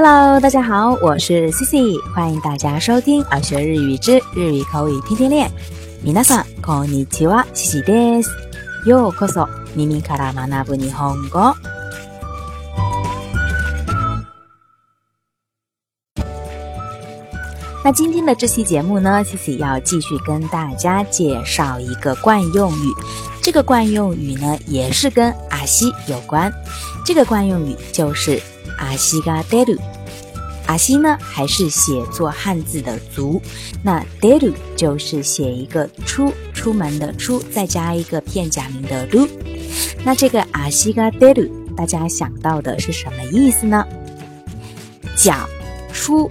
Hello，大家好，我是 Cici，欢迎大家收听《耳学日语之日语口语天天练》。皆さんこんにちは、Cici です。ようこそ耳から学ぶ日本語。那今天的这期节目呢，c i 要继续跟大家介绍一个惯用语。这个惯用语呢，也是跟阿西有关。这个惯用语就是阿西嘎德鲁。阿西呢，还是写作汉字的足。那德鲁就是写一个出出门的出，再加一个片假名的鲁。那这个阿西嘎德鲁，大家想到的是什么意思呢？脚出。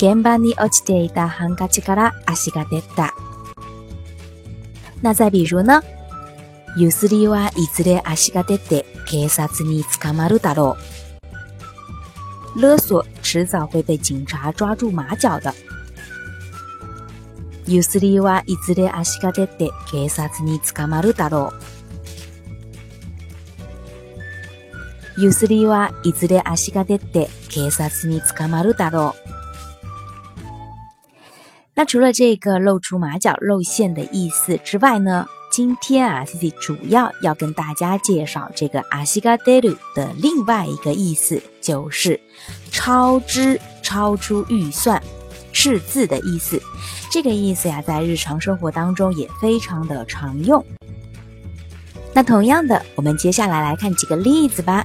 現場に落ちていたハンカチから足が出た。なぜ比如呢ゆすりはいずれ足が出て警察に捕まるだろう。勒索迟早会被警察抓住马脚的。ゆすりはいずれ足が出て警察に捕まるだろう。ゆすりはいずれ足が出て警察に捕まるだろう。那除了这个露出马脚、露馅的意思之外呢？今天啊，Cici 主要要跟大家介绍这个阿西嘎德鲁的另外一个意思，就是超支、超出预算、赤字的意思。这个意思呀，在日常生活当中也非常的常用。那同样的，我们接下来来看几个例子吧。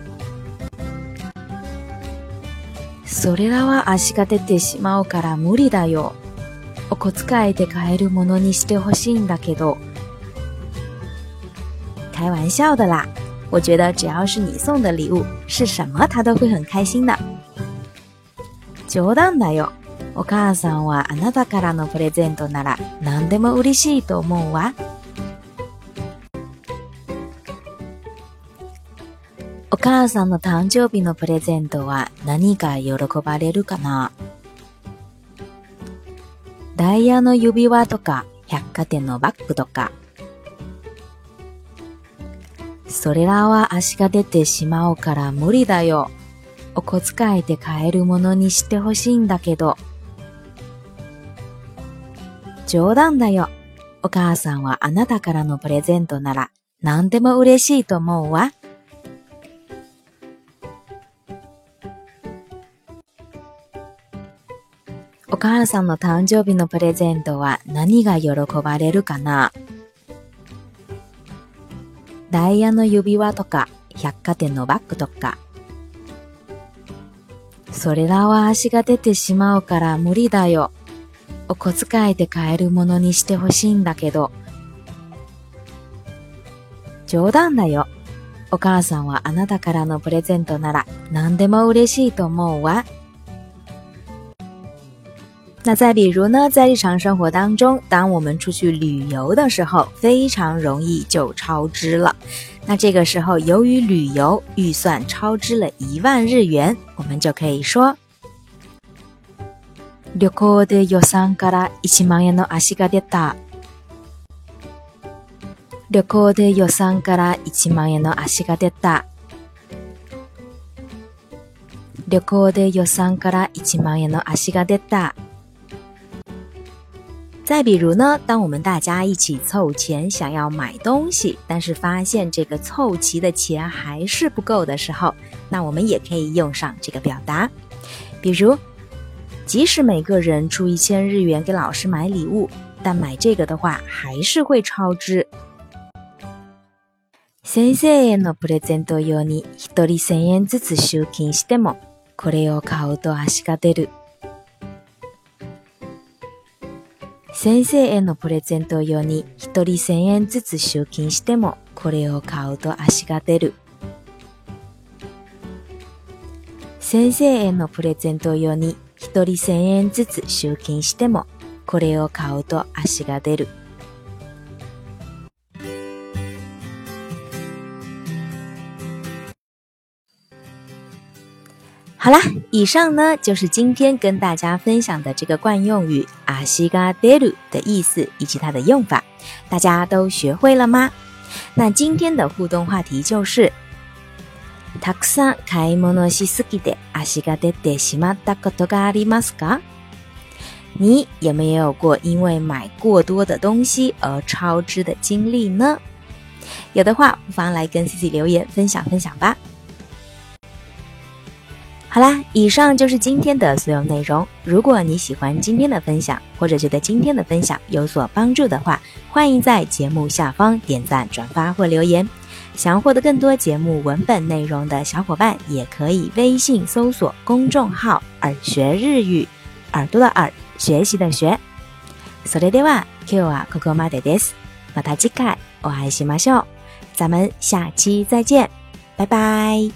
それらは足が出てしまうから無理だよ。お小遣いで買えるものにしてほしいんだけど。开玩笑的啦，我觉得只要是你送的礼物，是什么他都会很开心的。冗談だよ。お母さんはあなたからのプレゼントなら何でも嬉しいと思うわ。お母さんの誕生日のプレゼントは何が喜ばれるかなダイヤの指輪とか百貨店のバッグとか。それらは足が出てしまうから無理だよ。お小遣いで買えるものにしてほしいんだけど。冗談だよ。お母さんはあなたからのプレゼントなら何でも嬉しいと思うわ。母さんの誕生日のプレゼントは何が喜ばれるかなダイヤの指輪とか百貨店のバッグとか。それらは足が出てしまうから無理だよ。お小遣いで買えるものにしてほしいんだけど。冗談だよ。お母さんはあなたからのプレゼントなら何でも嬉しいと思うわ。那再比如呢，在日常生活当中，当我们出去旅游的时候，非常容易就超支了。那这个时候，由于旅游预算超支了一万日元，我们就可以说：，旅算万円の足が出た。旅算万円の足が出た。旅算万円の足が出た。再比如呢，当我们大家一起凑钱想要买东西，但是发现这个凑齐的钱还是不够的时候，那我们也可以用上这个表达。比如，即使每个人出一千日元给老师买礼物，但买这个的话还是会超支。先生へのプレゼント用に1人1000円ずつ集金してもこれを買うと足が出る。先生へのプレゼント用に1人1000円ずつ集金してもこれを買うと足が出る。好啦，以上呢就是今天跟大家分享的这个惯用语“阿西嘎德鲁”的意思以及它的用法，大家都学会了吗？那今天的互动话题就是“たくさん買い物しすぎて、阿西嘎德しまだかとガリマスか”。你有没有过因为买过多的东西而超支的经历呢？有的话，不妨来跟 c c 留言分享分享吧。好啦，以上就是今天的所有内容。如果你喜欢今天的分享，或者觉得今天的分享有所帮助的话，欢迎在节目下方点赞、转发或留言。想要获得更多节目文本内容的小伙伴，也可以微信搜索公众号“耳学日语”，耳朵的耳，学习的学。それでは q e c o c o ma de de si, mataji ka, 咱们下期再见，拜拜。